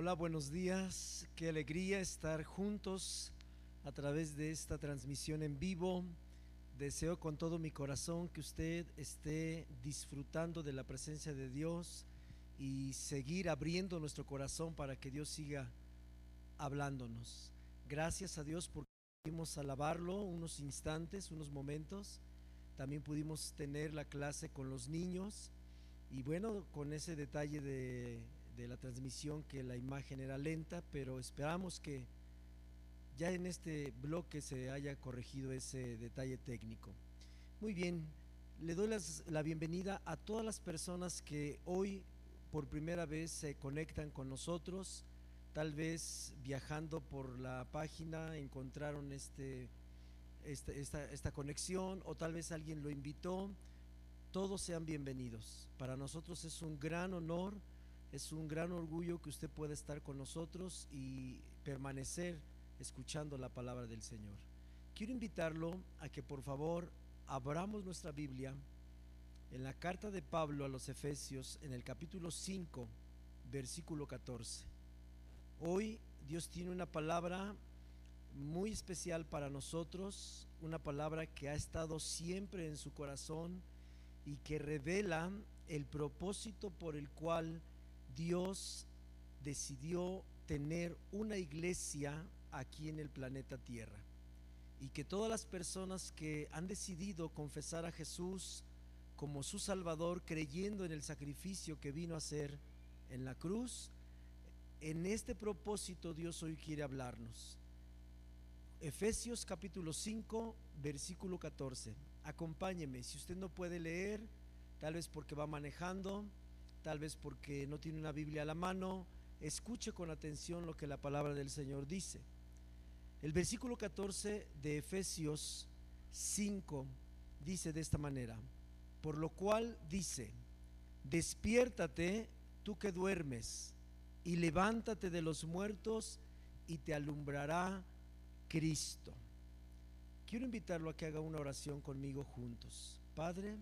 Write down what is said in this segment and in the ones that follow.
Hola, buenos días. Qué alegría estar juntos a través de esta transmisión en vivo. Deseo con todo mi corazón que usted esté disfrutando de la presencia de Dios y seguir abriendo nuestro corazón para que Dios siga hablándonos. Gracias a Dios porque pudimos alabarlo unos instantes, unos momentos. También pudimos tener la clase con los niños y bueno, con ese detalle de de la transmisión que la imagen era lenta, pero esperamos que ya en este bloque se haya corregido ese detalle técnico. Muy bien, le doy la bienvenida a todas las personas que hoy por primera vez se conectan con nosotros, tal vez viajando por la página encontraron este, este esta, esta conexión o tal vez alguien lo invitó. Todos sean bienvenidos. Para nosotros es un gran honor es un gran orgullo que usted pueda estar con nosotros y permanecer escuchando la palabra del Señor. Quiero invitarlo a que por favor abramos nuestra Biblia en la carta de Pablo a los Efesios en el capítulo 5, versículo 14. Hoy Dios tiene una palabra muy especial para nosotros, una palabra que ha estado siempre en su corazón y que revela el propósito por el cual Dios decidió tener una iglesia aquí en el planeta Tierra y que todas las personas que han decidido confesar a Jesús como su Salvador, creyendo en el sacrificio que vino a hacer en la cruz, en este propósito Dios hoy quiere hablarnos. Efesios capítulo 5, versículo 14. Acompáñeme, si usted no puede leer, tal vez porque va manejando, tal vez porque no tiene una Biblia a la mano, escuche con atención lo que la palabra del Señor dice. El versículo 14 de Efesios 5 dice de esta manera, por lo cual dice, despiértate tú que duermes y levántate de los muertos y te alumbrará Cristo. Quiero invitarlo a que haga una oración conmigo juntos. Padre,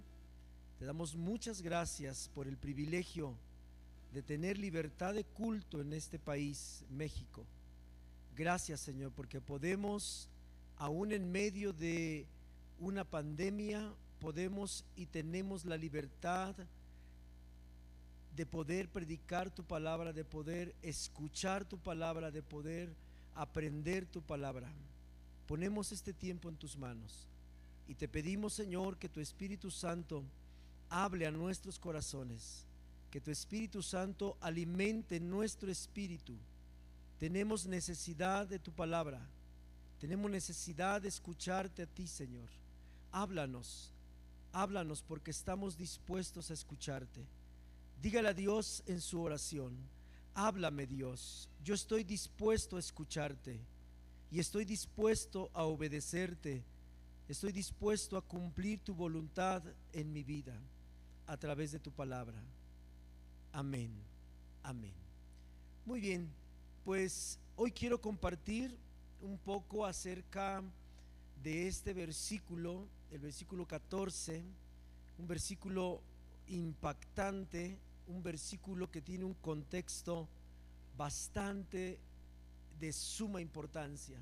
te damos muchas gracias por el privilegio de tener libertad de culto en este país, México. Gracias Señor, porque podemos, aún en medio de una pandemia, podemos y tenemos la libertad de poder predicar tu palabra, de poder escuchar tu palabra, de poder aprender tu palabra. Ponemos este tiempo en tus manos y te pedimos, Señor, que tu Espíritu Santo hable a nuestros corazones, que tu Espíritu Santo alimente nuestro espíritu. Tenemos necesidad de tu palabra, tenemos necesidad de escucharte a ti, Señor. Háblanos, háblanos porque estamos dispuestos a escucharte. Dígale a Dios en su oración, háblame Dios, yo estoy dispuesto a escucharte y estoy dispuesto a obedecerte, estoy dispuesto a cumplir tu voluntad en mi vida a través de tu palabra. Amén. Amén. Muy bien, pues hoy quiero compartir un poco acerca de este versículo, el versículo 14, un versículo impactante, un versículo que tiene un contexto bastante de suma importancia.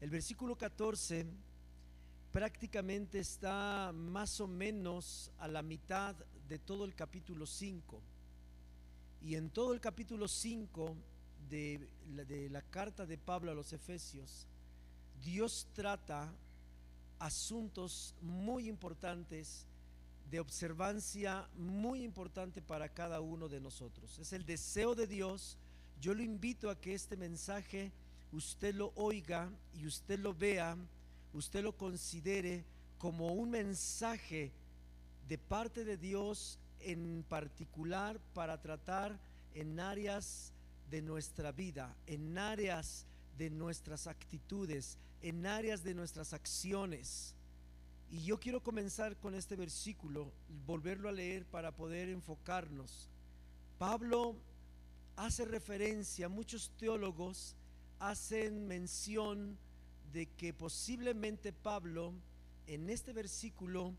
El versículo 14 prácticamente está más o menos a la mitad de todo el capítulo 5. Y en todo el capítulo 5 de, de la carta de Pablo a los Efesios, Dios trata asuntos muy importantes de observancia muy importante para cada uno de nosotros. Es el deseo de Dios. Yo lo invito a que este mensaje usted lo oiga y usted lo vea usted lo considere como un mensaje de parte de Dios en particular para tratar en áreas de nuestra vida, en áreas de nuestras actitudes, en áreas de nuestras acciones. Y yo quiero comenzar con este versículo, volverlo a leer para poder enfocarnos. Pablo hace referencia, muchos teólogos hacen mención de que posiblemente Pablo en este versículo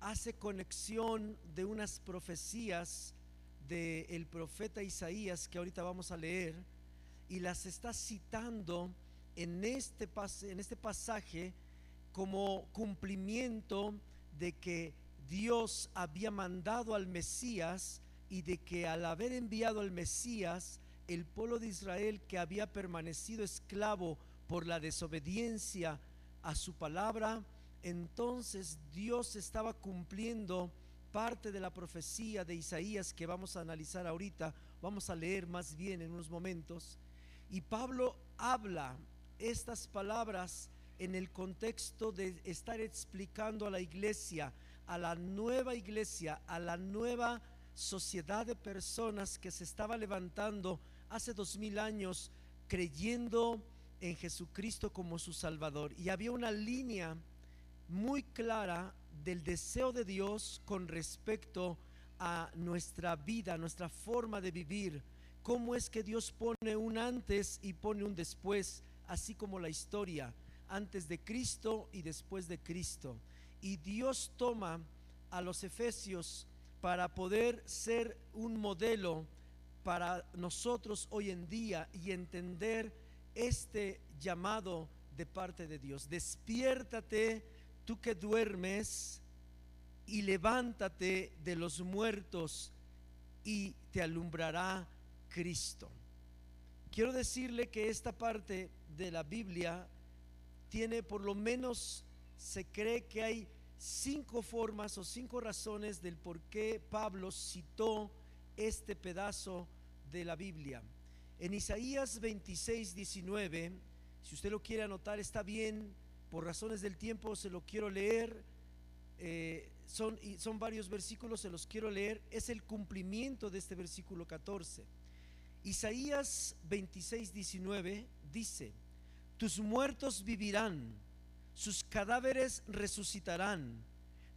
hace conexión de unas profecías del profeta Isaías que ahorita vamos a leer y las está citando en este, en este pasaje como cumplimiento de que Dios había mandado al Mesías y de que al haber enviado al Mesías, el pueblo de Israel que había permanecido esclavo por la desobediencia a su palabra, entonces Dios estaba cumpliendo parte de la profecía de Isaías que vamos a analizar ahorita, vamos a leer más bien en unos momentos. Y Pablo habla estas palabras en el contexto de estar explicando a la iglesia, a la nueva iglesia, a la nueva sociedad de personas que se estaba levantando hace dos mil años creyendo en Jesucristo como su Salvador. Y había una línea muy clara del deseo de Dios con respecto a nuestra vida, nuestra forma de vivir. Cómo es que Dios pone un antes y pone un después, así como la historia, antes de Cristo y después de Cristo. Y Dios toma a los efesios para poder ser un modelo para nosotros hoy en día y entender este llamado de parte de Dios. Despiértate tú que duermes y levántate de los muertos y te alumbrará Cristo. Quiero decirle que esta parte de la Biblia tiene por lo menos, se cree que hay cinco formas o cinco razones del por qué Pablo citó este pedazo de la Biblia. En Isaías 26, 19, si usted lo quiere anotar, está bien, por razones del tiempo se lo quiero leer. Eh, son, son varios versículos, se los quiero leer. Es el cumplimiento de este versículo 14. Isaías 26, 19 dice, tus muertos vivirán, sus cadáveres resucitarán.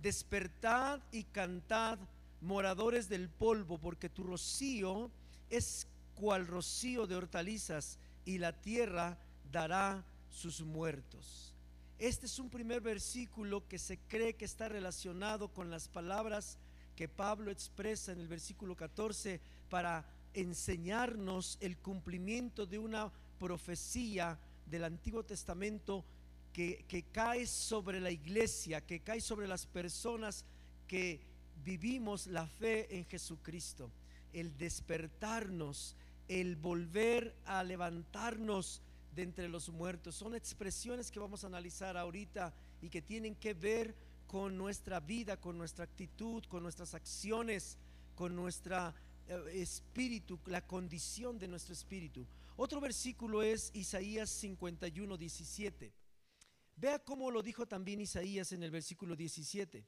Despertad y cantad, moradores del polvo, porque tu rocío es cual rocío de hortalizas y la tierra dará sus muertos. Este es un primer versículo que se cree que está relacionado con las palabras que Pablo expresa en el versículo 14 para enseñarnos el cumplimiento de una profecía del Antiguo Testamento que, que, cae sobre la iglesia, que cae sobre las personas que vivimos la fe en Jesucristo. El despertarnos, el volver a levantarnos de entre los muertos. Son expresiones que vamos a analizar ahorita y que tienen que ver con nuestra vida, con nuestra actitud, con nuestras acciones, con nuestro eh, espíritu, la condición de nuestro espíritu. Otro versículo es Isaías 51, 17. Vea cómo lo dijo también Isaías en el versículo 17.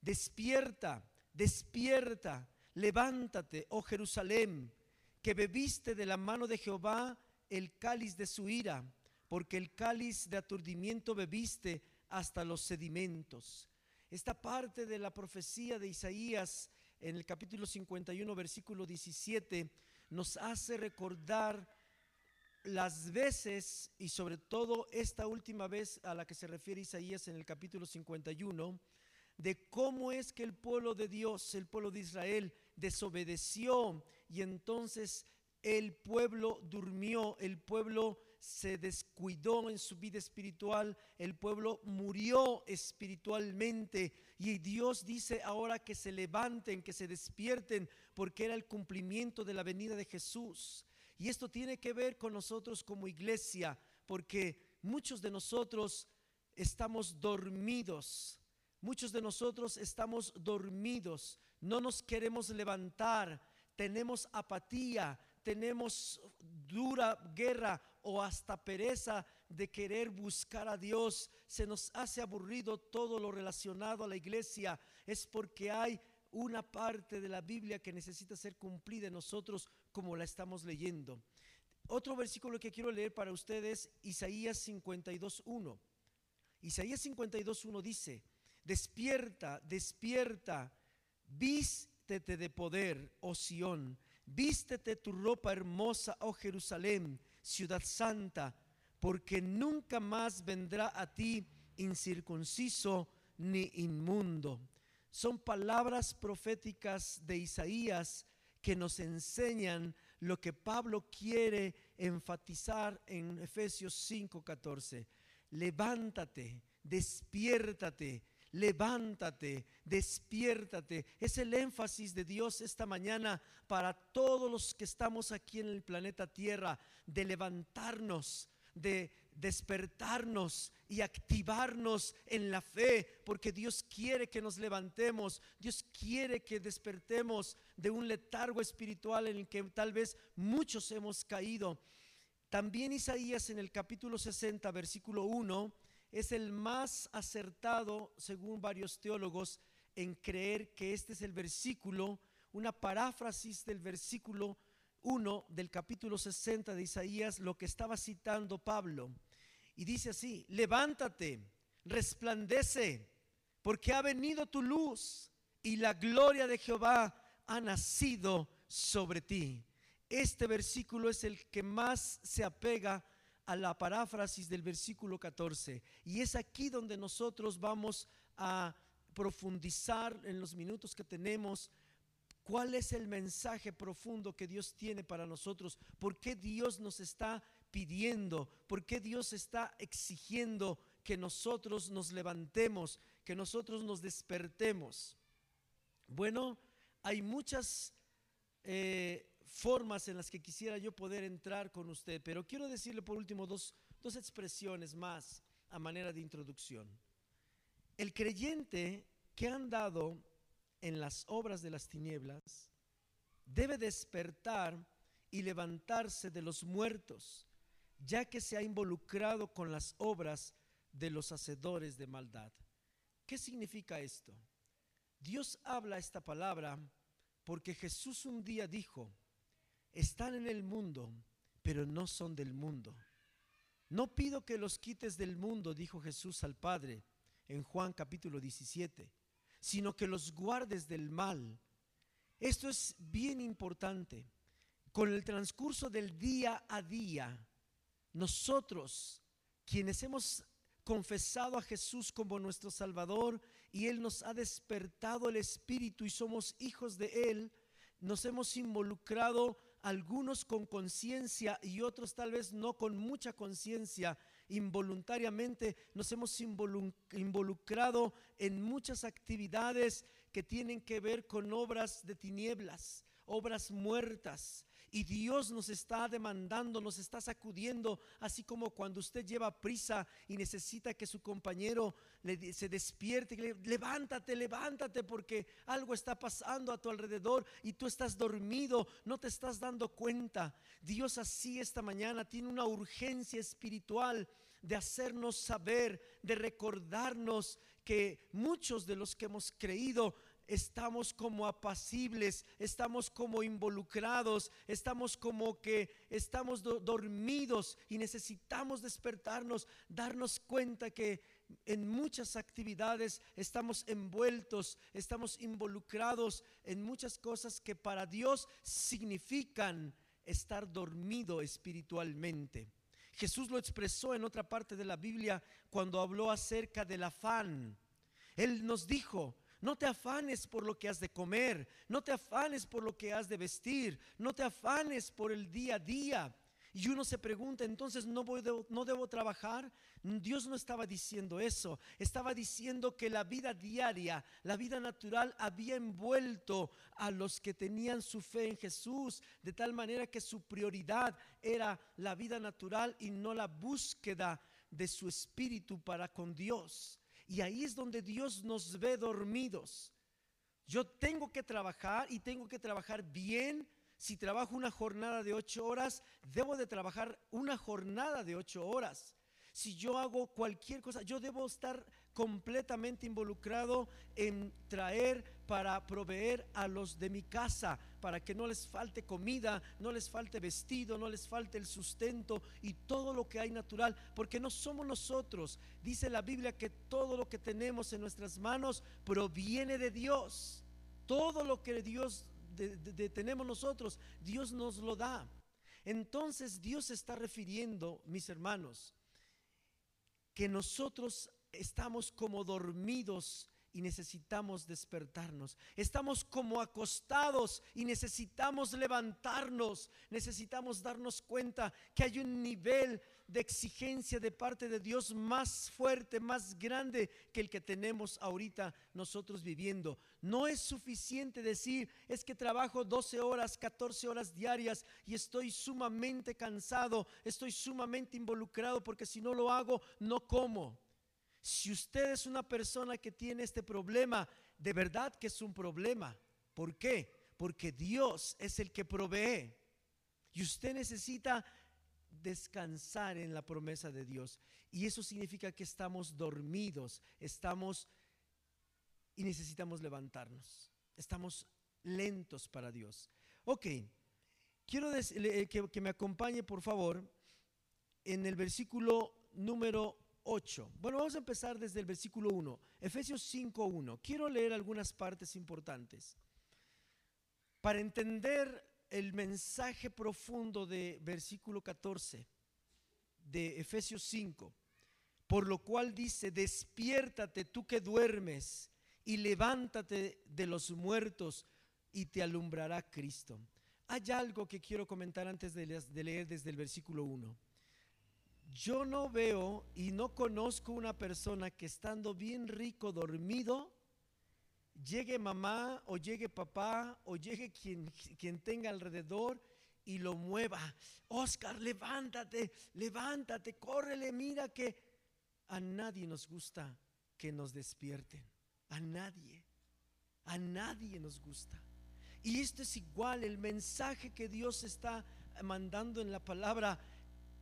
Despierta, despierta, levántate, oh Jerusalén que bebiste de la mano de Jehová el cáliz de su ira, porque el cáliz de aturdimiento bebiste hasta los sedimentos. Esta parte de la profecía de Isaías en el capítulo 51, versículo 17, nos hace recordar las veces, y sobre todo esta última vez a la que se refiere Isaías en el capítulo 51, de cómo es que el pueblo de Dios, el pueblo de Israel, desobedeció y entonces el pueblo durmió, el pueblo se descuidó en su vida espiritual, el pueblo murió espiritualmente. Y Dios dice ahora que se levanten, que se despierten, porque era el cumplimiento de la venida de Jesús. Y esto tiene que ver con nosotros como iglesia, porque muchos de nosotros estamos dormidos, muchos de nosotros estamos dormidos, no nos queremos levantar, tenemos apatía, tenemos dura guerra o hasta pereza de querer buscar a Dios, se nos hace aburrido todo lo relacionado a la iglesia, es porque hay una parte de la Biblia que necesita ser cumplida en nosotros como la estamos leyendo. Otro versículo que quiero leer para ustedes, Isaías 52.1. Isaías 52.1 dice, despierta, despierta vístete de poder, oh Sión, vístete tu ropa hermosa, oh Jerusalén, ciudad santa, porque nunca más vendrá a ti incircunciso ni inmundo. Son palabras proféticas de Isaías que nos enseñan lo que Pablo quiere enfatizar en Efesios 5:14. Levántate, despiértate, levántate, despiértate. Es el énfasis de Dios esta mañana para todos los que estamos aquí en el planeta Tierra, de levantarnos, de despertarnos y activarnos en la fe, porque Dios quiere que nos levantemos, Dios quiere que despertemos de un letargo espiritual en el que tal vez muchos hemos caído. También Isaías en el capítulo 60, versículo 1, es el más acertado, según varios teólogos, en creer que este es el versículo, una paráfrasis del versículo 1 del capítulo 60 de Isaías, lo que estaba citando Pablo. Y dice así, levántate, resplandece, porque ha venido tu luz y la gloria de Jehová ha nacido sobre ti. Este versículo es el que más se apega a la paráfrasis del versículo 14. Y es aquí donde nosotros vamos a profundizar en los minutos que tenemos cuál es el mensaje profundo que Dios tiene para nosotros, por qué Dios nos está pidiendo, por qué Dios está exigiendo que nosotros nos levantemos, que nosotros nos despertemos. Bueno, hay muchas eh, formas en las que quisiera yo poder entrar con usted, pero quiero decirle por último dos, dos expresiones más a manera de introducción. El creyente que han dado en las obras de las tinieblas debe despertar y levantarse de los muertos ya que se ha involucrado con las obras de los hacedores de maldad. ¿Qué significa esto? Dios habla esta palabra porque Jesús un día dijo, están en el mundo, pero no son del mundo. No pido que los quites del mundo, dijo Jesús al Padre en Juan capítulo 17, sino que los guardes del mal. Esto es bien importante. Con el transcurso del día a día, nosotros, quienes hemos confesado a Jesús como nuestro Salvador y Él nos ha despertado el Espíritu y somos hijos de Él, nos hemos involucrado algunos con conciencia y otros tal vez no con mucha conciencia, involuntariamente nos hemos involucrado en muchas actividades que tienen que ver con obras de tinieblas, obras muertas, y Dios nos está demandando, nos está sacudiendo, así como cuando usted lleva prisa y necesita que su compañero le, se despierte, le, levántate, levántate porque algo está pasando a tu alrededor y tú estás dormido, no te estás dando cuenta. Dios así esta mañana tiene una urgencia espiritual de hacernos saber, de recordarnos que muchos de los que hemos creído estamos como apacibles, estamos como involucrados, estamos como que estamos dormidos y necesitamos despertarnos, darnos cuenta que en muchas actividades estamos envueltos, estamos involucrados en muchas cosas que para Dios significan estar dormido espiritualmente. Jesús lo expresó en otra parte de la Biblia cuando habló acerca del afán. Él nos dijo, no te afanes por lo que has de comer, no te afanes por lo que has de vestir, no te afanes por el día a día. Y uno se pregunta, entonces no, voy no debo trabajar. Dios no estaba diciendo eso, estaba diciendo que la vida diaria, la vida natural había envuelto a los que tenían su fe en Jesús, de tal manera que su prioridad era la vida natural y no la búsqueda de su espíritu para con Dios. Y ahí es donde Dios nos ve dormidos. Yo tengo que trabajar y tengo que trabajar bien. Si trabajo una jornada de ocho horas, debo de trabajar una jornada de ocho horas si yo hago cualquier cosa, yo debo estar completamente involucrado en traer para proveer a los de mi casa, para que no les falte comida, no les falte vestido, no les falte el sustento y todo lo que hay natural, porque no somos nosotros. Dice la Biblia que todo lo que tenemos en nuestras manos proviene de Dios. Todo lo que Dios tenemos nosotros, Dios nos lo da. Entonces Dios está refiriendo, mis hermanos, que nosotros estamos como dormidos y necesitamos despertarnos. Estamos como acostados y necesitamos levantarnos. Necesitamos darnos cuenta que hay un nivel de exigencia de parte de Dios más fuerte, más grande que el que tenemos ahorita nosotros viviendo. No es suficiente decir, es que trabajo 12 horas, 14 horas diarias y estoy sumamente cansado, estoy sumamente involucrado porque si no lo hago, no como. Si usted es una persona que tiene este problema, de verdad que es un problema. ¿Por qué? Porque Dios es el que provee. Y usted necesita descansar en la promesa de Dios. Y eso significa que estamos dormidos, estamos y necesitamos levantarnos. Estamos lentos para Dios. Ok, quiero que, que me acompañe por favor en el versículo número 8. Bueno, vamos a empezar desde el versículo 1, Efesios 5.1. Quiero leer algunas partes importantes para entender el mensaje profundo de versículo 14 de Efesios 5. Por lo cual dice, despiértate tú que duermes y levántate de los muertos y te alumbrará Cristo. Hay algo que quiero comentar antes de leer desde el versículo 1. Yo no veo y no conozco una persona que estando bien rico dormido, llegue mamá o llegue papá o llegue quien, quien tenga alrededor y lo mueva. Oscar, levántate, levántate, córrele, mira que a nadie nos gusta que nos despierten. A nadie, a nadie nos gusta. Y esto es igual, el mensaje que Dios está mandando en la palabra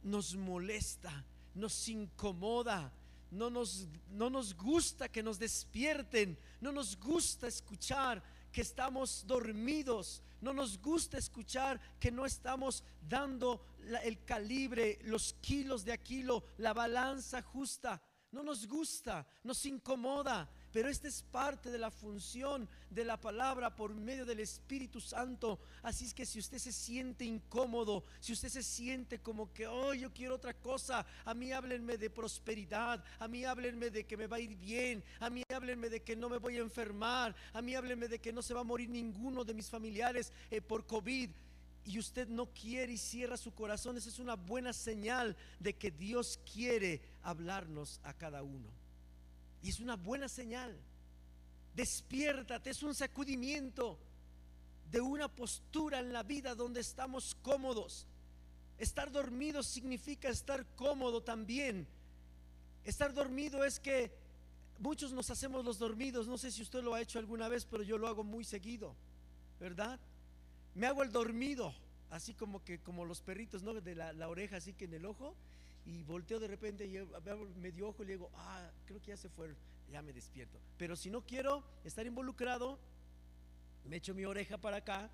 nos molesta, nos incomoda, no nos, no nos gusta que nos despierten, no nos gusta escuchar que estamos dormidos, no nos gusta escuchar que no estamos dando el calibre, los kilos de aquilo, la balanza justa. No nos gusta, nos incomoda, pero esta es parte de la función de la palabra por medio del Espíritu Santo. Así es que si usted se siente incómodo, si usted se siente como que, oh, yo quiero otra cosa, a mí háblenme de prosperidad, a mí háblenme de que me va a ir bien, a mí háblenme de que no me voy a enfermar, a mí háblenme de que no se va a morir ninguno de mis familiares eh, por COVID y usted no quiere y cierra su corazón, esa es una buena señal de que Dios quiere hablarnos a cada uno. Y es una buena señal. Despiértate, es un sacudimiento de una postura en la vida donde estamos cómodos. Estar dormido significa estar cómodo también. Estar dormido es que muchos nos hacemos los dormidos. No sé si usted lo ha hecho alguna vez, pero yo lo hago muy seguido, ¿verdad? Me hago el dormido, así como que como los perritos, ¿no? De la, la oreja, así que en el ojo y volteo de repente y medio ojo y le digo, ah, creo que ya se fue, ya me despierto. Pero si no quiero estar involucrado, me echo mi oreja para acá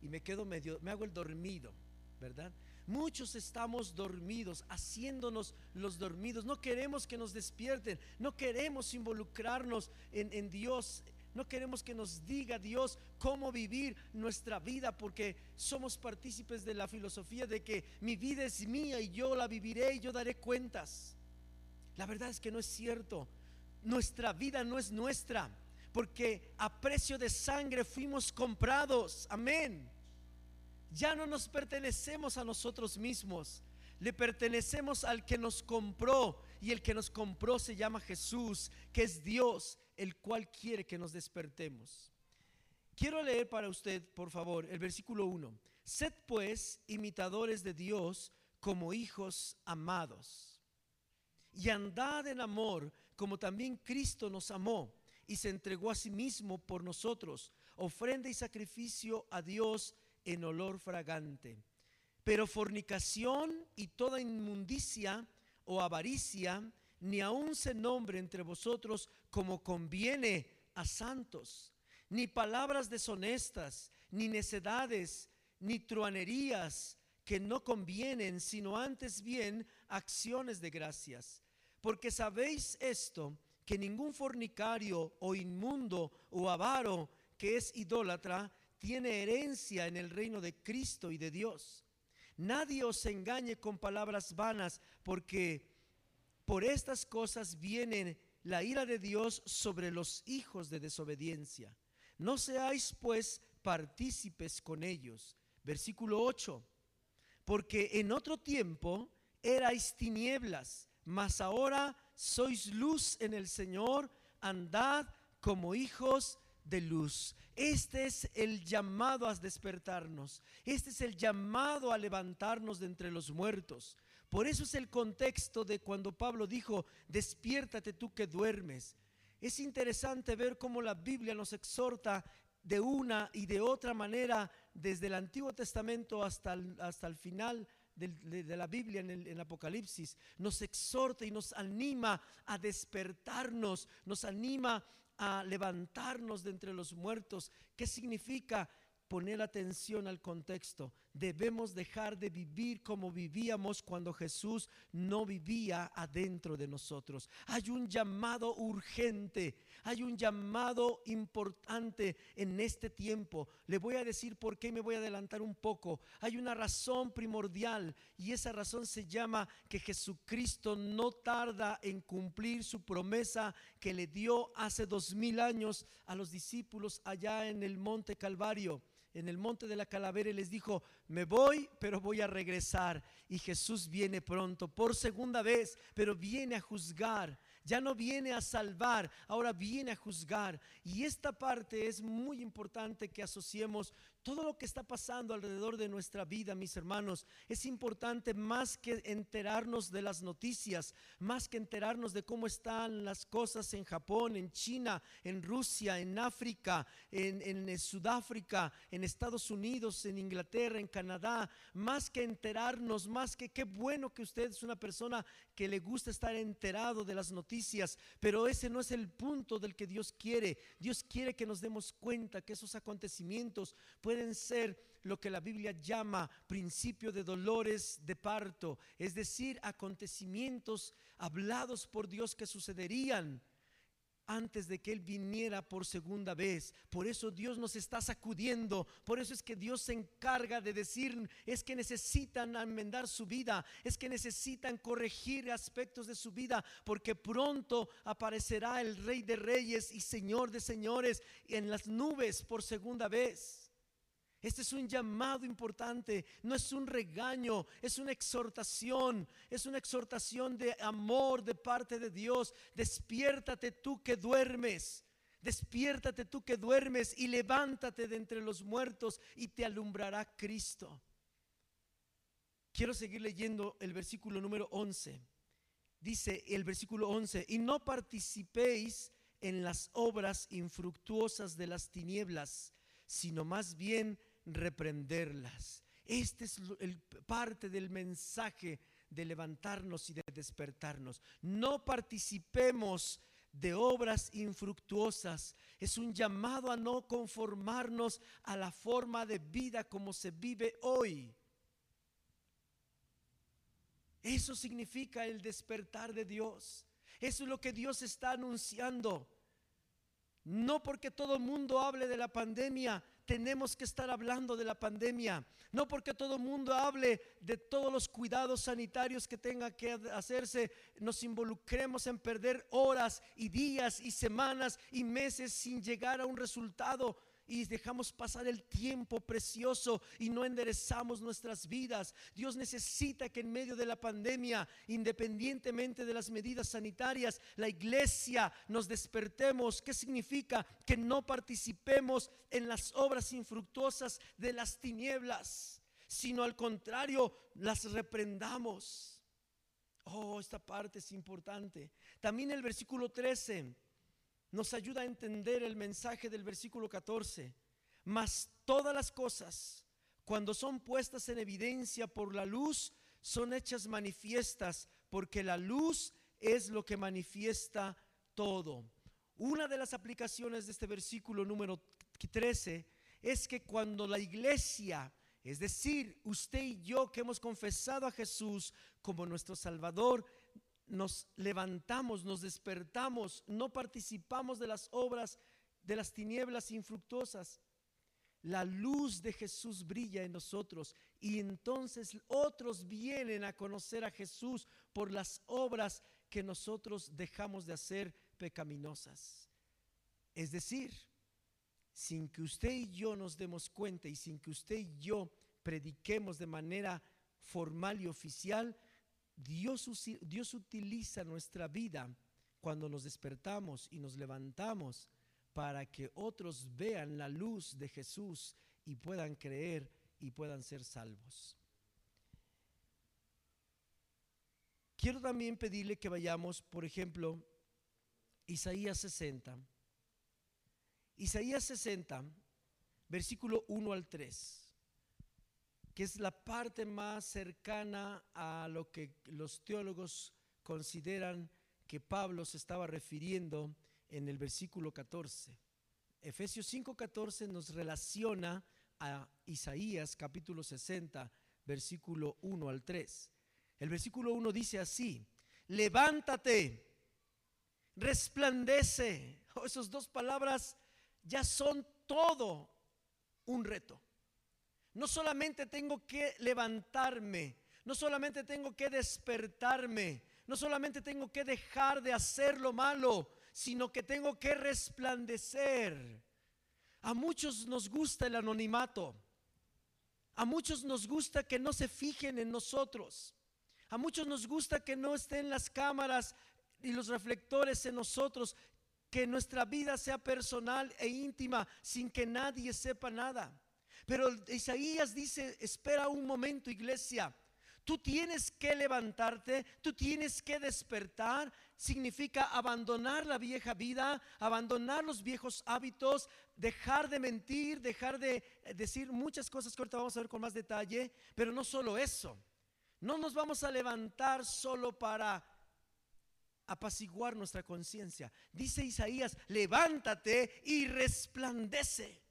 y me quedo medio, me hago el dormido, ¿verdad? Muchos estamos dormidos, haciéndonos los dormidos. No queremos que nos despierten, no queremos involucrarnos en, en Dios no queremos que nos diga Dios cómo vivir nuestra vida porque somos partícipes de la filosofía de que mi vida es mía y yo la viviré y yo daré cuentas. La verdad es que no es cierto. Nuestra vida no es nuestra porque a precio de sangre fuimos comprados. Amén. Ya no nos pertenecemos a nosotros mismos. Le pertenecemos al que nos compró y el que nos compró se llama Jesús, que es Dios el cual quiere que nos despertemos. Quiero leer para usted, por favor, el versículo 1. Sed pues imitadores de Dios como hijos amados. Y andad en amor como también Cristo nos amó y se entregó a sí mismo por nosotros, ofrenda y sacrificio a Dios en olor fragante. Pero fornicación y toda inmundicia o avaricia ni aun se nombre entre vosotros como conviene a santos, ni palabras deshonestas, ni necedades, ni truanerías que no convienen, sino antes bien acciones de gracias. Porque sabéis esto, que ningún fornicario o inmundo o avaro que es idólatra tiene herencia en el reino de Cristo y de Dios. Nadie os engañe con palabras vanas, porque por estas cosas vienen la ira de Dios sobre los hijos de desobediencia. No seáis pues partícipes con ellos. Versículo 8. Porque en otro tiempo erais tinieblas, mas ahora sois luz en el Señor, andad como hijos de luz. Este es el llamado a despertarnos. Este es el llamado a levantarnos de entre los muertos. Por eso es el contexto de cuando Pablo dijo, despiértate tú que duermes. Es interesante ver cómo la Biblia nos exhorta de una y de otra manera desde el Antiguo Testamento hasta el, hasta el final de, la Biblia en el Apocalipsis. Nos exhorta y nos anima a despertarnos, nos anima a levantarnos de entre los muertos. ¿Qué significa? Poner atención al contexto. Debemos dejar de vivir como vivíamos cuando Jesús no vivía adentro de nosotros. Hay un llamado urgente, hay un llamado importante en este tiempo. Le voy a decir por qué me voy a adelantar un poco. Hay una razón primordial y esa razón se llama que Jesucristo no tarda en cumplir su promesa que le dio hace dos mil años a los discípulos allá en el monte Calvario en el monte de la calavera y les dijo, me voy, pero voy a regresar. Y Jesús viene pronto, por segunda vez, pero viene a juzgar. Ya no viene a salvar, ahora viene a juzgar. Y esta parte es muy importante que asociemos todo lo que está pasando alrededor de nuestra vida, mis hermanos, es importante más que enterarnos de las noticias, más que enterarnos de cómo están las cosas en Japón, en China, en Rusia, en África, en, Sudáfrica, en Estados Unidos, en Inglaterra, en Canadá, más que enterarnos, más que qué bueno que usted es una persona que le gusta estar enterado de las noticias, pero ese no es el punto del que Dios quiere. Dios quiere que nos demos cuenta que esos acontecimientos pueden ser lo que la Biblia llama principio de dolores de parto, es decir, acontecimientos hablados por Dios que sucederían antes de que Él viniera por segunda vez. Por eso Dios nos está sacudiendo. Por eso es que Dios se encarga de decir, es que necesitan enmendar su vida, es que necesitan corregir aspectos de su vida, porque pronto aparecerá el Rey de Reyes y Señor de Señores en las nubes por segunda vez. Este es un llamado importante, no es un regaño, es una exhortación, es una exhortación de amor de parte de Dios. Despiértate tú que duermes, despiértate tú que duermes y levántate de entre los muertos y te alumbrará Cristo. Quiero seguir leyendo el versículo número 11. Dice el versículo 11, y no participéis en las obras infructuosas de las tinieblas, sino más bien reprenderlas. Este es el parte del mensaje de levantarnos y de despertarnos. No participemos de obras infructuosas. Es un llamado a no conformarnos a la forma de vida como se vive hoy. Eso significa el despertar de Dios. Eso es lo que Dios está anunciando. No porque todo el mundo hable de la pandemia, tenemos que estar hablando de la pandemia. No porque todo el mundo hable de todos los cuidados sanitarios que tenga que hacerse, nos involucremos en perder horas y días y semanas y meses sin llegar a un resultado y dejamos pasar el tiempo precioso y no enderezamos nuestras vidas. Dios necesita que en medio de la pandemia, independientemente de las medidas sanitarias, la iglesia nos despertemos. ¿Qué significa? Que no participemos en las obras infructuosas de las tinieblas, sino al contrario, las reprendamos. Oh, esta parte es importante. También el versículo 13 nos ayuda a entender el mensaje del versículo 14. Mas todas las cosas, cuando son puestas en evidencia por la luz, son hechas manifiestas, porque la luz es lo que manifiesta todo. Una de las aplicaciones de este versículo número 13 es que cuando la iglesia, es decir, usted y yo que hemos confesado a Jesús como nuestro Salvador, nos levantamos, nos despertamos, no participamos de las obras de las tinieblas infructuosas. La luz de Jesús brilla en nosotros y entonces otros vienen a conocer a Jesús por las obras que nosotros dejamos de hacer pecaminosas. Es decir, sin que usted y yo nos demos cuenta y sin que usted y yo prediquemos de manera formal y oficial, Dios, Dios utiliza nuestra vida cuando nos despertamos y nos levantamos para que otros vean la luz de Jesús y puedan creer y puedan ser salvos. Quiero también pedirle que vayamos, por ejemplo, Isaías 60. Isaías 60, versículo 1 al 3, que es la parte más cercana a lo que los teólogos consideran que Pablo se estaba refiriendo en el versículo 14. Efesios 5:14 nos relaciona a Isaías capítulo 60, versículo 1 al 3. El versículo 1 dice así, levántate, resplandece. Oh, esas dos palabras ya son todo un reto. No solamente tengo que levantarme, no solamente tengo que despertarme, no solamente tengo que dejar de hacer lo malo, sino que tengo que resplandecer. A muchos nos gusta el anonimato. A muchos nos gusta que no se fijen en nosotros. A muchos nos gusta que no estén las cámaras y los reflectores en nosotros, que nuestra vida sea personal e íntima sin que nadie sepa nada. Pero Isaías dice, espera un momento iglesia, Tú tienes que levantarte, tú tienes que despertar. Significa abandonar la vieja vida, abandonar los viejos hábitos, dejar de mentir, dejar de decir muchas cosas que ahorita vamos a ver con más detalle. Pero no solo eso. No nos vamos a levantar solo para apaciguar nuestra conciencia. Dice Isaías, levántate y resplandece.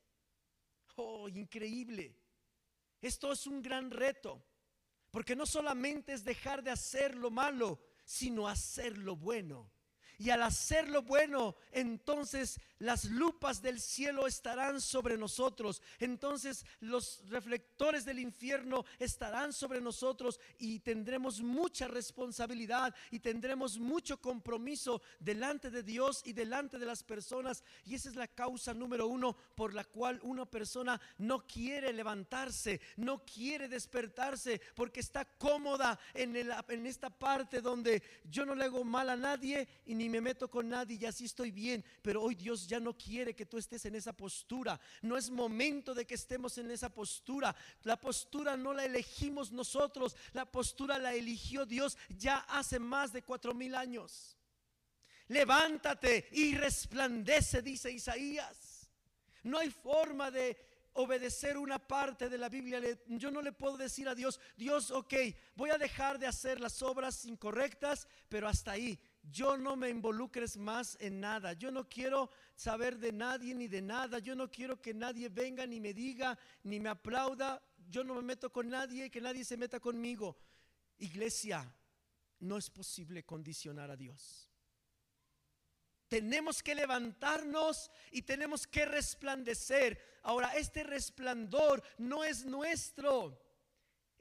Increíble. Esto es un gran reto. Porque no solamente es dejar de hacer lo malo, sino hacer lo bueno. Y al hacer lo bueno, entonces las lupas del cielo estarán sobre nosotros. Entonces los reflectores del infierno estarán sobre nosotros y tendremos mucha responsabilidad y tendremos mucho compromiso delante de Dios y delante de las personas. Y esa es la causa número uno por la cual una persona no quiere levantarse, no quiere despertarse porque está cómoda en, en esta parte donde yo no le hago mal a nadie ni me meto con nadie y así estoy bien. Pero hoy Dios ya no quiere que tú estés en esa postura. No es momento de que estemos en esa postura. La postura no la elegimos nosotros. La postura la eligió Dios ya hace más de cuatro mil años. Levántate y resplandece, dice Isaías. No hay forma de obedecer una parte de la Biblia. Yo no le puedo decir a Dios, Dios, ok, voy a dejar de hacer las obras incorrectas, pero hasta ahí yo no me involucres más en nada. Yo no quiero saber de nadie ni de nada. Yo no quiero que nadie venga ni me diga ni me aplauda. Yo no me meto con nadie y que nadie se meta conmigo. Iglesia, no es posible condicionar a Dios. Tenemos que levantarnos y tenemos que resplandecer. Ahora, este resplandor no es nuestro.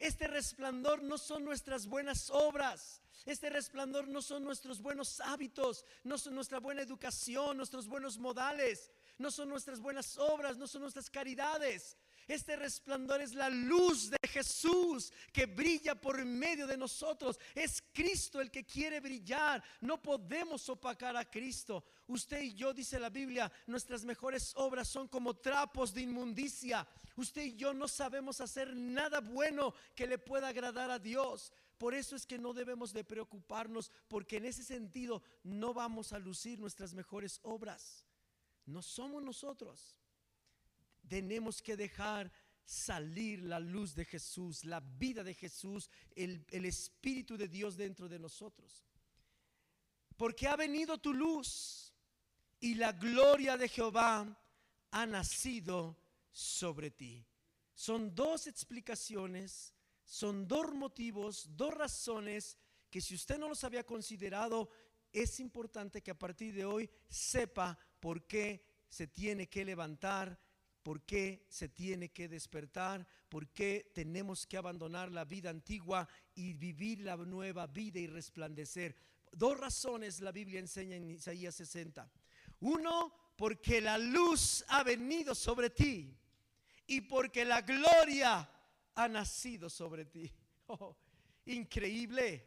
Este resplandor no son nuestras buenas obras. Este resplandor no son nuestros buenos hábitos, no son nuestra buena educación, nuestros buenos modales, no son nuestras buenas obras, no son nuestras caridades. Este resplandor es la luz de Jesús que brilla por medio de nosotros. Es Cristo el que quiere brillar. No podemos opacar a Cristo. Usted y yo, dice la Biblia, nuestras mejores obras son como trapos de inmundicia. Usted y yo no sabemos hacer nada bueno que le pueda agradar a Dios. Por eso es que no debemos de preocuparnos porque en ese sentido no vamos a lucir nuestras mejores obras. No somos nosotros. Tenemos que dejar salir la luz de Jesús, la vida de Jesús, el, el Espíritu de Dios dentro de nosotros. Porque ha venido tu luz y la gloria de Jehová ha nacido sobre ti. Son dos explicaciones son dos motivos, dos razones que si usted no los había considerado, es importante que a partir de hoy sepa por qué se tiene que levantar, por qué se tiene que despertar, por qué tenemos que abandonar la vida antigua y vivir la nueva vida y resplandecer. Dos razones la Biblia enseña en Isaías 60. Uno, porque la luz ha venido sobre ti y porque la gloria ha nacido sobre ti. Oh, increíble,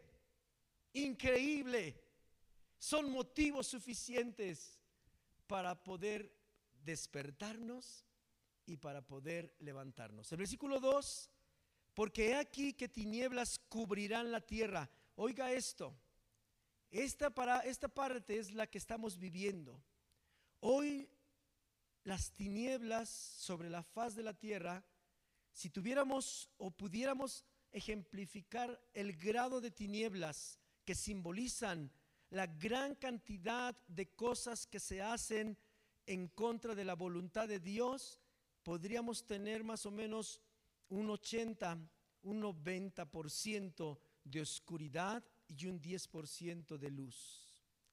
increíble. Son motivos suficientes para poder despertarnos y para poder levantarnos. El versículo 2, porque he aquí que tinieblas cubrirán la tierra. Oiga esto, esta, para, esta parte es la que estamos viviendo. Hoy las tinieblas sobre la faz de la tierra, si tuviéramos o pudiéramos ejemplificar el grado de tinieblas que simbolizan la gran cantidad de cosas que se hacen en contra de la voluntad de Dios, podríamos tener más o menos un 80, un 90% de oscuridad y un 10% de luz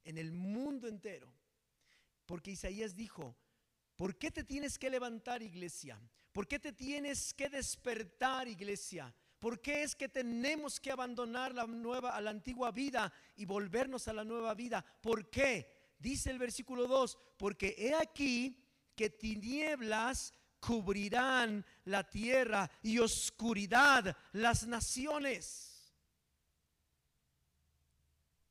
en el mundo entero. Porque Isaías dijo, ¿por qué te tienes que levantar iglesia? ¿Por qué te tienes que despertar iglesia? ¿Por qué es que tenemos que abandonar la nueva la antigua vida y volvernos a la nueva vida? ¿Por qué? Dice el versículo 2, porque he aquí que tinieblas cubrirán la tierra y oscuridad las naciones.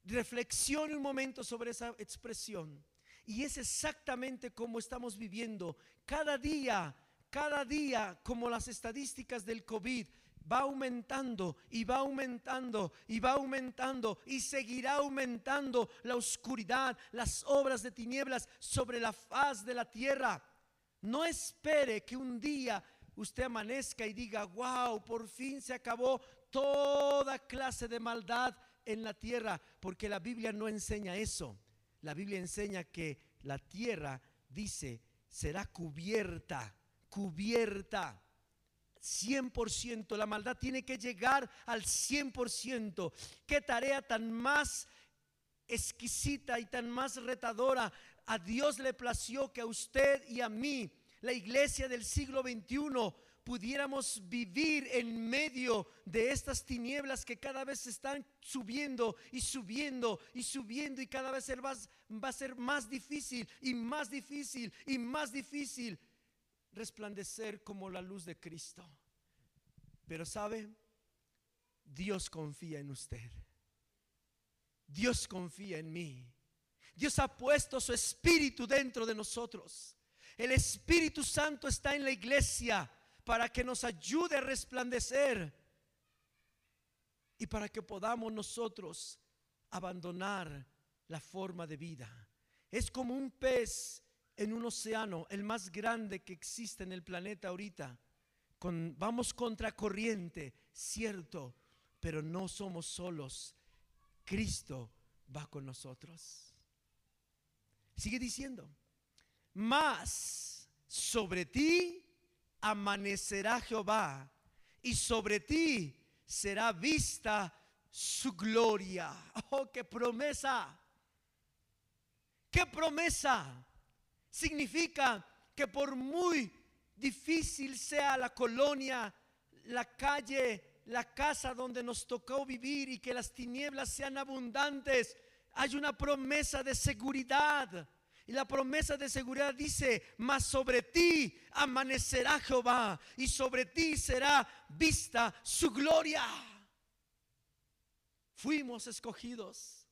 Reflexione un momento sobre esa expresión. Y es exactamente como estamos viviendo. Cada día, cada día, como las estadísticas del COVID, va aumentando y va aumentando y va aumentando y seguirá aumentando la oscuridad, las obras de tinieblas sobre la faz de la tierra. No espere que un día usted amanezca y diga, wow, por fin se acabó toda clase de maldad en la tierra, porque la Biblia no enseña eso. La Biblia enseña que la tierra, dice, será cubierta, cubierta. 100%, la maldad tiene que llegar al 100%. Qué tarea tan más exquisita y tan más retadora a Dios le plació que a usted y a mí, la iglesia del siglo XXI, pudiéramos vivir en medio de estas tinieblas que cada vez están subiendo y subiendo y subiendo y cada vez va, a ser más difícil y más difícil y más difícil resplandecer como la luz de Cristo. Pero sabe, Dios confía en usted. Dios confía en mí. Dios ha puesto su espíritu dentro de nosotros. El Espíritu Santo está en la iglesia para que nos ayude a resplandecer y para que podamos nosotros abandonar la forma de vida. Es como un pez en un océano, el más grande que existe en el planeta ahorita. Vamos contra corriente, cierto, pero no somos solos. Cristo va con nosotros. Sigue diciendo, más sobre ti amanecerá Jehová y sobre ti será vista su gloria. Oh, qué promesa. ¿Qué promesa? Significa que por muy difícil sea la colonia, la calle, la casa donde nos tocó vivir y que las tinieblas sean abundantes, hay una promesa de seguridad. Y la promesa de seguridad dice, mas sobre ti amanecerá Jehová y sobre ti será vista su gloria. Fuimos escogidos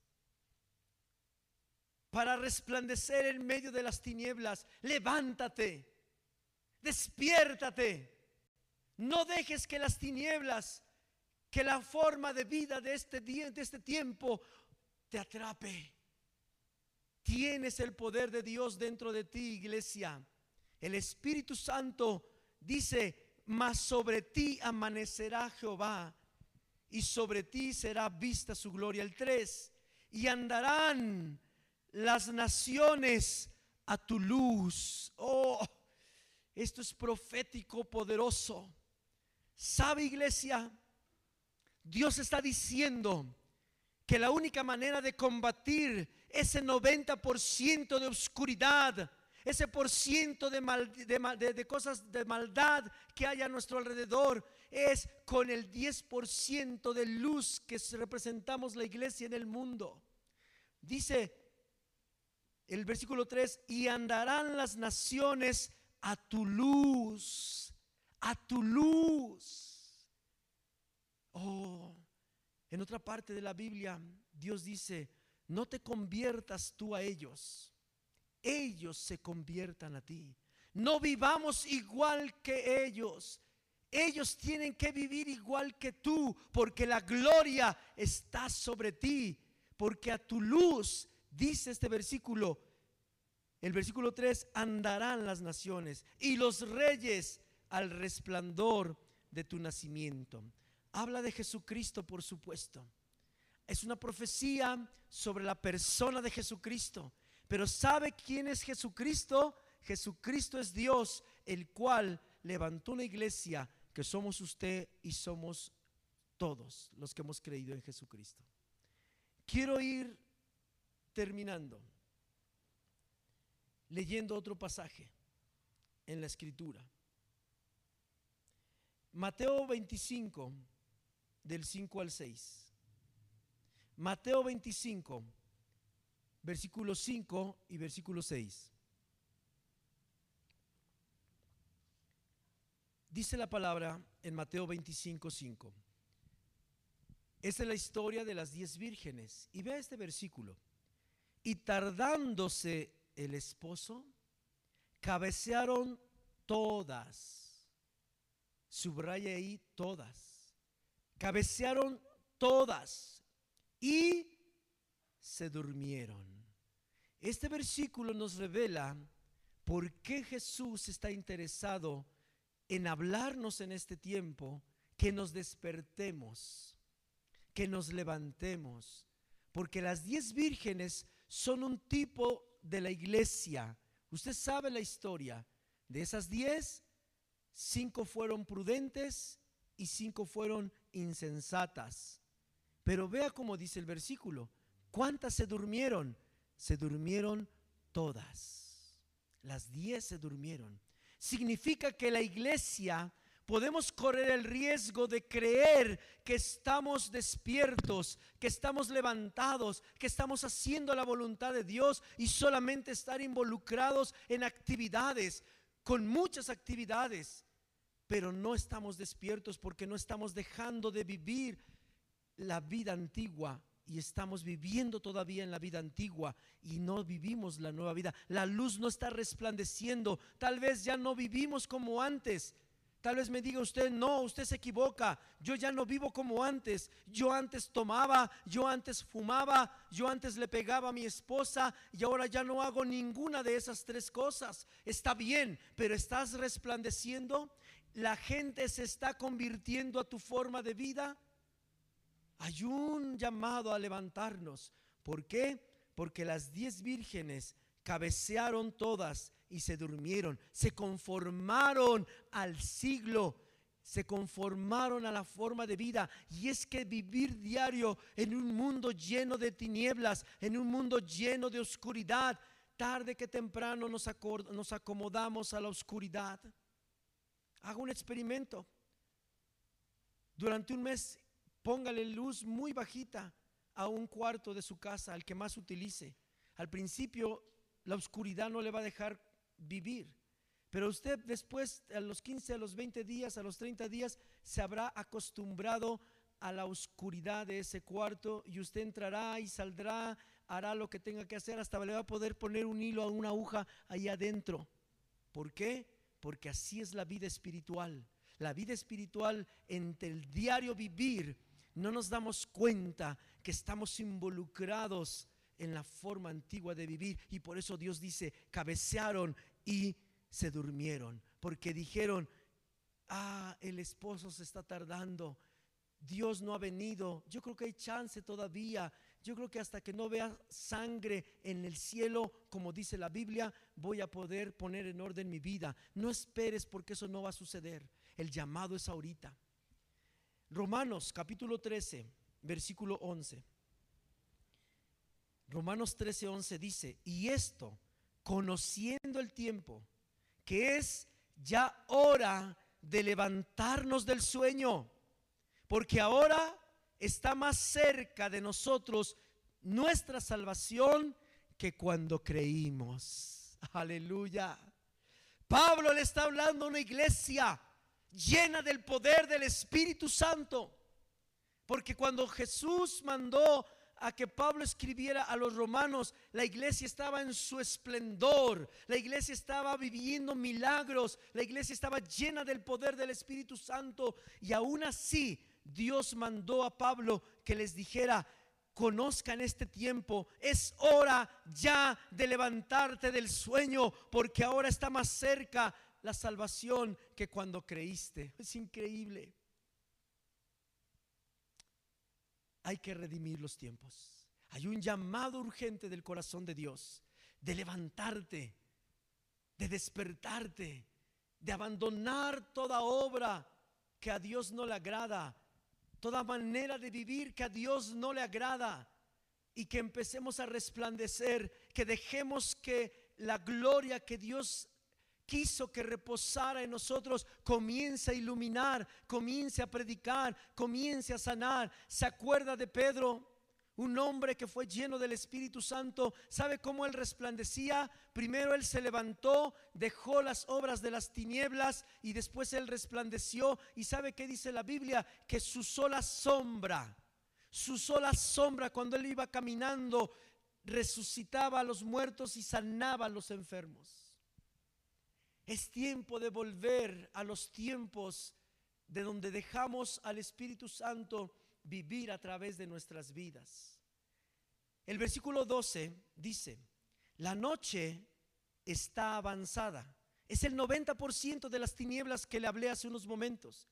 para resplandecer en medio de las tinieblas. Levántate, despiértate. No dejes que las tinieblas, que la forma de vida de este, día, de este tiempo te atrape. Tienes el poder de Dios dentro de ti, iglesia. El Espíritu Santo dice, mas sobre ti amanecerá Jehová y sobre ti será vista su gloria. El 3, y andarán las naciones a tu luz. Oh, esto es profético, poderoso. ¿Sabe, iglesia? Dios está diciendo, que la única manera de combatir ese 90% de oscuridad, ese por ciento de, de, de, cosas de maldad que hay a nuestro alrededor, es con el 10% de luz que representamos la iglesia en el mundo. Dice el versículo 3, y andarán las naciones a tu luz, a tu luz. Oh, en otra parte de la Biblia, Dios dice, no te conviertas tú a ellos, ellos se conviertan a ti. No vivamos igual que ellos. Ellos tienen que vivir igual que tú, porque la gloria está sobre ti, porque a tu luz, dice este versículo, el versículo 3, andarán las naciones y los reyes al resplandor de tu nacimiento. Habla de Jesucristo, por supuesto. Es una profecía sobre la persona de Jesucristo. Pero ¿sabe quién es Jesucristo? Jesucristo es Dios, el cual levantó una iglesia que somos usted y somos todos los que hemos creído en Jesucristo. Quiero ir terminando leyendo otro pasaje en la escritura. Mateo 25, del 5 al 6. Mateo 25, versículo 5 y versículo 6. Dice la palabra en Mateo 25, 5. Esta es la historia de las diez vírgenes. Y vea este versículo. Y tardándose el esposo, cabecearon todas. Subraya ahí todas. Cabecearon todas y se durmieron. Este versículo nos revela por qué Jesús está interesado en hablarnos en este tiempo, que nos despertemos, que nos levantemos, porque las diez vírgenes son un tipo de la iglesia. Usted sabe la historia. De esas diez, cinco fueron prudentes y cinco fueron insensatas. Pero vea cómo dice el versículo. ¿Cuántas se durmieron? Se durmieron todas. Las diez se durmieron. Significa que la iglesia podemos correr el riesgo de creer que estamos despiertos, que estamos levantados, que estamos haciendo la voluntad de Dios y solamente estar involucrados en actividades, con muchas actividades, pero no estamos despiertos porque no estamos dejando de vivir la vida antigua y estamos viviendo todavía en la vida antigua y no vivimos la nueva vida. La luz no está resplandeciendo. Tal vez ya no vivimos como antes. Tal vez me diga usted, no, usted se equivoca. Yo ya no vivo como antes. Yo antes tomaba, yo antes fumaba, yo antes le pegaba a mi esposa y ahora ya no hago ninguna de esas tres cosas. Está bien, pero estás resplandeciendo. La gente se está convirtiendo a tu forma de vida. Hay un llamado a levantarnos. ¿Por qué? Porque las diez vírgenes cabecearon todas y se durmieron, se conformaron al siglo, se conformaron a la forma de vida. Y es que vivir diario en un mundo lleno de tinieblas, en un mundo lleno de oscuridad, tarde que temprano nos, nos acomodamos a la oscuridad. Haga un experimento. Durante un mes póngale luz muy bajita a un cuarto de su casa, al que más utilice. Al principio la oscuridad no le va a dejar vivir. Pero usted después, a los 15, a los 20 días, a los 30 días, se habrá acostumbrado a la oscuridad de ese cuarto y usted entrará y saldrá, hará lo que tenga que hacer, hasta le va a poder poner un hilo a una aguja ahí adentro. ¿Por qué? Porque así es la vida espiritual. La vida espiritual entre el diario vivir no nos damos cuenta que estamos involucrados en la forma antigua de vivir. Y por eso Dios dice, cabecearon y se durmieron. Porque dijeron, ah, el esposo se está tardando. Dios no ha venido. Yo creo que hay chance todavía. Yo creo que hasta que no vea sangre en el cielo, como dice la Biblia, voy a poder poner en orden mi vida. No esperes porque eso no va a suceder. El llamado es ahorita. Romanos capítulo 13, versículo 11. Romanos 13:11 dice, y esto, conociendo el tiempo, que es ya hora de levantarnos del sueño, porque ahora está más cerca de nosotros nuestra salvación que cuando creímos. Aleluya. Pablo le está hablando a una iglesia llena del poder del Espíritu Santo. Porque cuando Jesús mandó a que Pablo escribiera a los romanos, la iglesia estaba en su esplendor, la iglesia estaba viviendo milagros, la iglesia estaba llena del poder del Espíritu Santo y aún así Dios mandó a Pablo que les dijera, conozcan este tiempo, es hora ya de levantarte del sueño, porque ahora está más cerca la salvación que cuando creíste. Es increíble. hay que redimir los tiempos. Hay un llamado urgente del corazón de Dios de levantarte, de despertarte, de abandonar toda obra que a Dios no le agrada, toda manera de vivir que a Dios no le agrada y que empecemos a resplandecer, que dejemos que la gloria que Dios quiso que reposara en nosotros, comience a iluminar, comience a predicar, comience a sanar. ¿Se acuerda de Pedro? Un hombre que fue lleno del Espíritu Santo, ¿sabe cómo él resplandecía? Primero él se levantó, dejó las obras de las tinieblas y después él resplandeció. ¿Y sabe qué dice la Biblia? Que su sola sombra, su sola sombra cuando él iba caminando, resucitaba a los muertos y sanaba a los enfermos. Es tiempo de volver a los tiempos de donde dejamos al Espíritu Santo vivir a través de nuestras vidas. El versículo 12 dice, la noche está avanzada. Es el 90% de las tinieblas que le hablé hace unos momentos.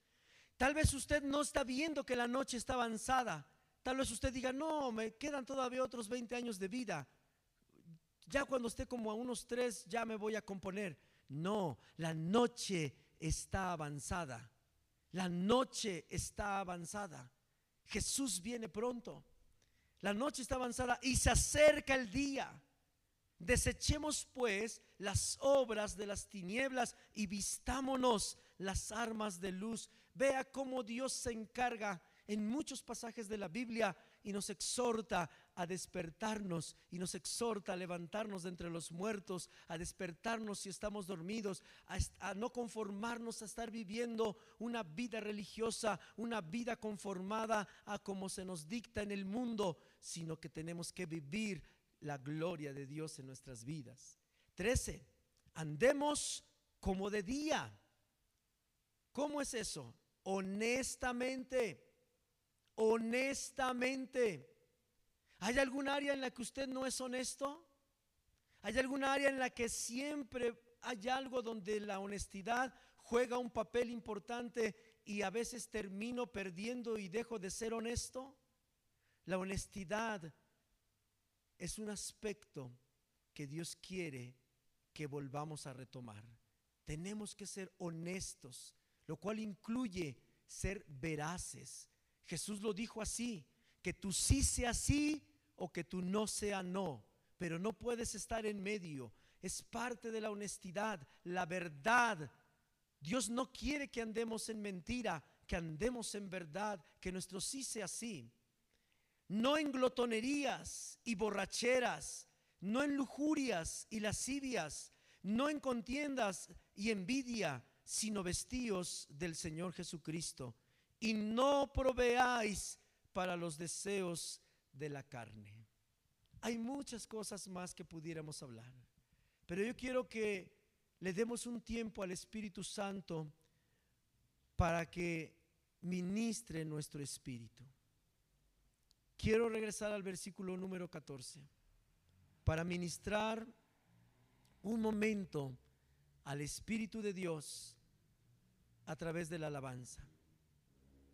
Tal vez usted no está viendo que la noche está avanzada. Tal vez usted diga, no, me quedan todavía otros 20 años de vida. Ya cuando esté como a unos tres, ya me voy a componer. No, la noche está avanzada. La noche está avanzada. Jesús viene pronto. La noche está avanzada y se acerca el día. Desechemos pues las obras de las tinieblas y vistámonos las armas de luz. Vea cómo Dios se encarga en muchos pasajes de la Biblia y nos exhorta a despertarnos y nos exhorta a levantarnos de entre los muertos, a despertarnos si estamos dormidos, a, no conformarnos a estar viviendo una vida religiosa, una vida conformada a como se nos dicta en el mundo, sino que tenemos que vivir la gloria de Dios en nuestras vidas. 13. Andemos como de día. ¿Cómo es eso? Honestamente honestamente. ¿Hay algún área en la que usted no es honesto? ¿Hay algún área en la que siempre hay algo donde la honestidad juega un papel importante y a veces termino perdiendo y dejo de ser honesto? La honestidad es un aspecto que Dios quiere que volvamos a retomar. Tenemos que ser honestos, lo cual incluye ser veraces, Jesús lo dijo así, que tú sí sea sí o que tú no sea no, pero no puedes estar en medio. Es parte de la honestidad, la verdad. Dios no quiere que andemos en mentira, que andemos en verdad, que nuestro sí sea sí. No en glotonerías y borracheras, no en lujurias y lascivias, no en contiendas y envidia, sino vestidos del Señor Jesucristo y no proveáis para los deseos de la carne. Hay muchas cosas más que pudiéramos hablar, pero yo quiero que le demos un tiempo al Espíritu Santo para que ministre nuestro espíritu. Quiero regresar al versículo número 14 para ministrar un momento al Espíritu de Dios a través de la alabanza.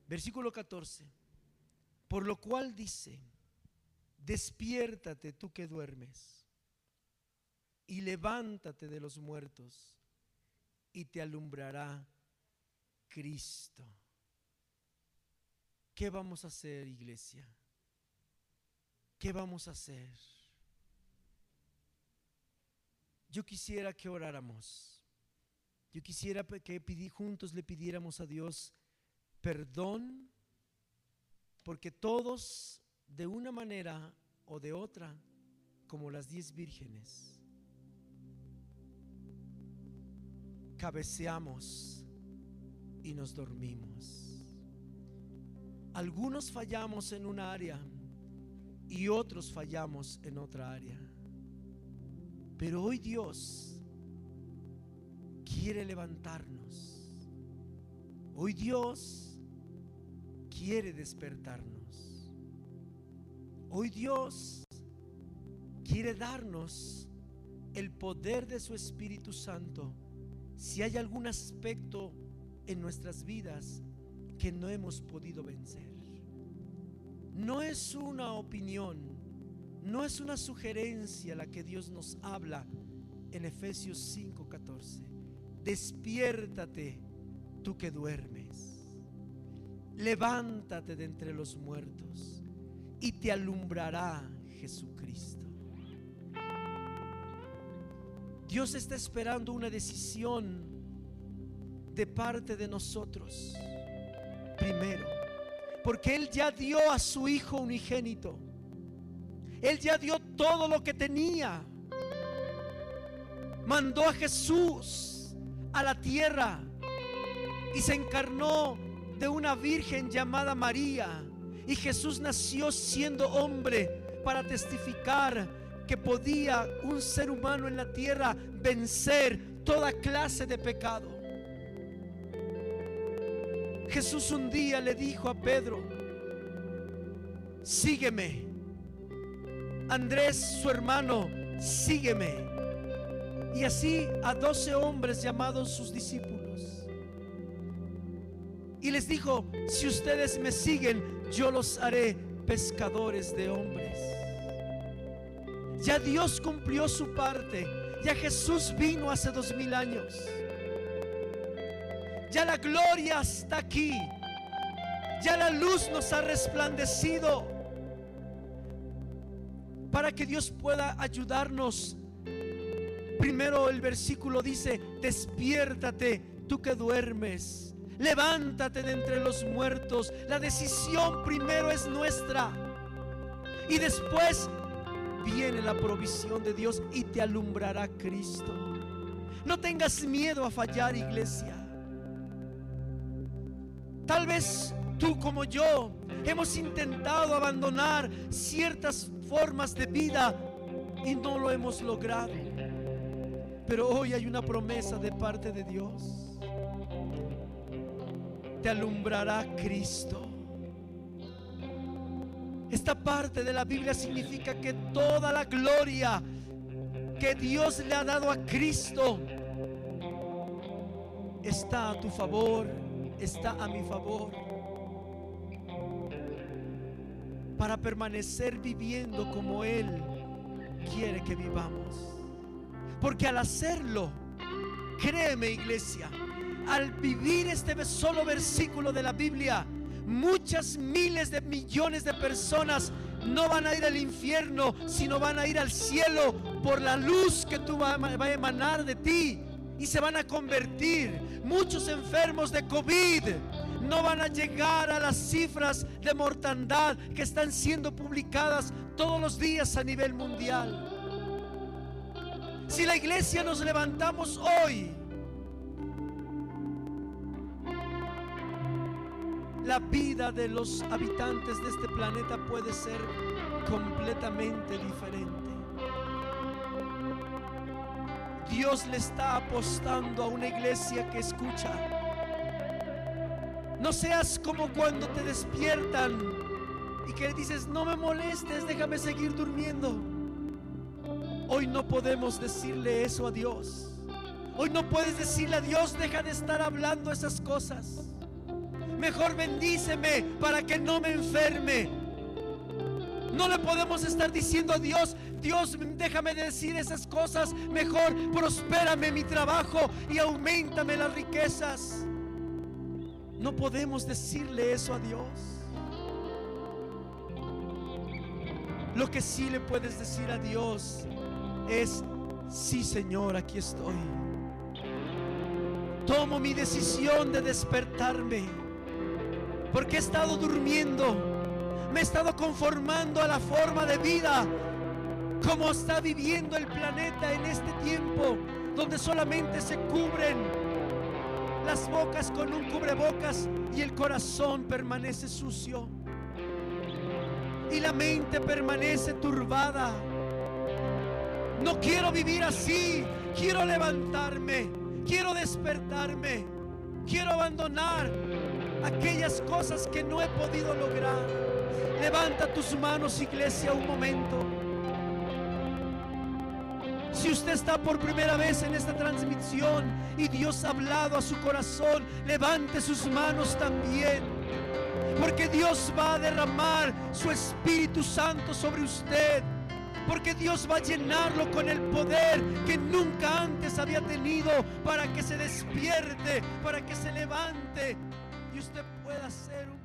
Versículo 14. Por lo cual dice, despiértate tú que duermes y levántate de los muertos y te alumbrará Cristo. ¿Qué vamos a hacer, iglesia? ¿Qué vamos a hacer? Yo quisiera que oráramos. Yo quisiera que juntos le pidiéramos a Dios perdón, porque todos de una manera o de otra, como las diez vírgenes, cabeceamos y nos dormimos. Algunos fallamos en una área y otros fallamos en otra área. Pero hoy Dios quiere levantarnos. Hoy Dios quiere despertarnos. Hoy Dios quiere darnos el poder de su Espíritu Santo si hay algún aspecto en nuestras vidas que no hemos podido vencer. No es una opinión, no es una sugerencia la que Dios nos habla en Efesios 5:14. Despiértate tú que duermes. Levántate de entre los muertos y te alumbrará Jesucristo. Dios está esperando una decisión de parte de nosotros. Primero, porque Él ya dio a su Hijo unigénito. Él ya dio todo lo que tenía. Mandó a Jesús a la tierra y se encarnó de una virgen llamada María. Y Jesús nació siendo hombre para testificar que podía un ser humano en la tierra vencer toda clase de pecado. Jesús un día le dijo a Pedro, sígueme. Andrés, su hermano, sígueme. Y así a doce hombres llamados sus discípulos. Y les dijo, si ustedes me siguen, yo los haré pescadores de hombres. Ya Dios cumplió su parte. Ya Jesús vino hace dos mil años. Ya la gloria está aquí. Ya la luz nos ha resplandecido. Para que Dios pueda ayudarnos. Primero el versículo dice, despiértate tú que duermes. Levántate de entre los muertos. La decisión primero es nuestra. Y después viene la provisión de Dios y te alumbrará Cristo. No tengas miedo a fallar, iglesia. Tal vez tú como yo hemos intentado abandonar ciertas formas de vida y no lo hemos logrado. Pero hoy hay una promesa de parte de Dios. Te alumbrará Cristo. Esta parte de la Biblia significa que toda la gloria que Dios le ha dado a Cristo está a tu favor, está a mi favor. Para permanecer viviendo como Él quiere que vivamos. Porque al hacerlo, créeme iglesia, al vivir este solo versículo de la Biblia, muchas miles de millones de personas no van a ir al infierno, sino van a ir al cielo por la luz que tú va, a emanar de ti y se van a convertir. Muchos enfermos de COVID no van a llegar a las cifras de mortandad que están siendo publicadas todos los días a nivel mundial. Si la iglesia nos levantamos hoy, la vida de los habitantes de este planeta puede ser completamente diferente. Dios le está apostando a una iglesia que escucha. No seas como cuando te despiertan y que dices, no me molestes, déjame seguir durmiendo. Hoy no podemos decirle eso a Dios. Hoy no puedes decirle a Dios, deja de estar hablando esas cosas. Mejor bendíceme para que no me enferme. No le podemos estar diciendo a Dios, Dios, déjame decir esas cosas. Mejor prospérame mi trabajo y aumentame las riquezas. No podemos decirle eso a Dios. Lo que sí le puedes decir a Dios es, sí Señor, aquí estoy. Tomo mi decisión de despertarme porque he estado durmiendo, Me he estado conformando a la forma de vida como está viviendo el planeta en este tiempo, donde solamente se cubren las bocas con un cubrebocas y el corazón permanece sucio. Y la mente permanece turbada. No quiero vivir así. Quiero levantarme. Quiero despertarme. Quiero abandonar aquellas cosas que no he podido lograr. Levanta tus manos, iglesia, un momento. Si usted está por primera vez en esta transmisión y Dios ha hablado a su corazón, levante sus manos también. Porque Dios va a derramar su Espíritu Santo sobre usted. Porque Dios va a llenarlo con el poder que nunca antes había tenido para que se despierte, para que se levante usted pueda ser un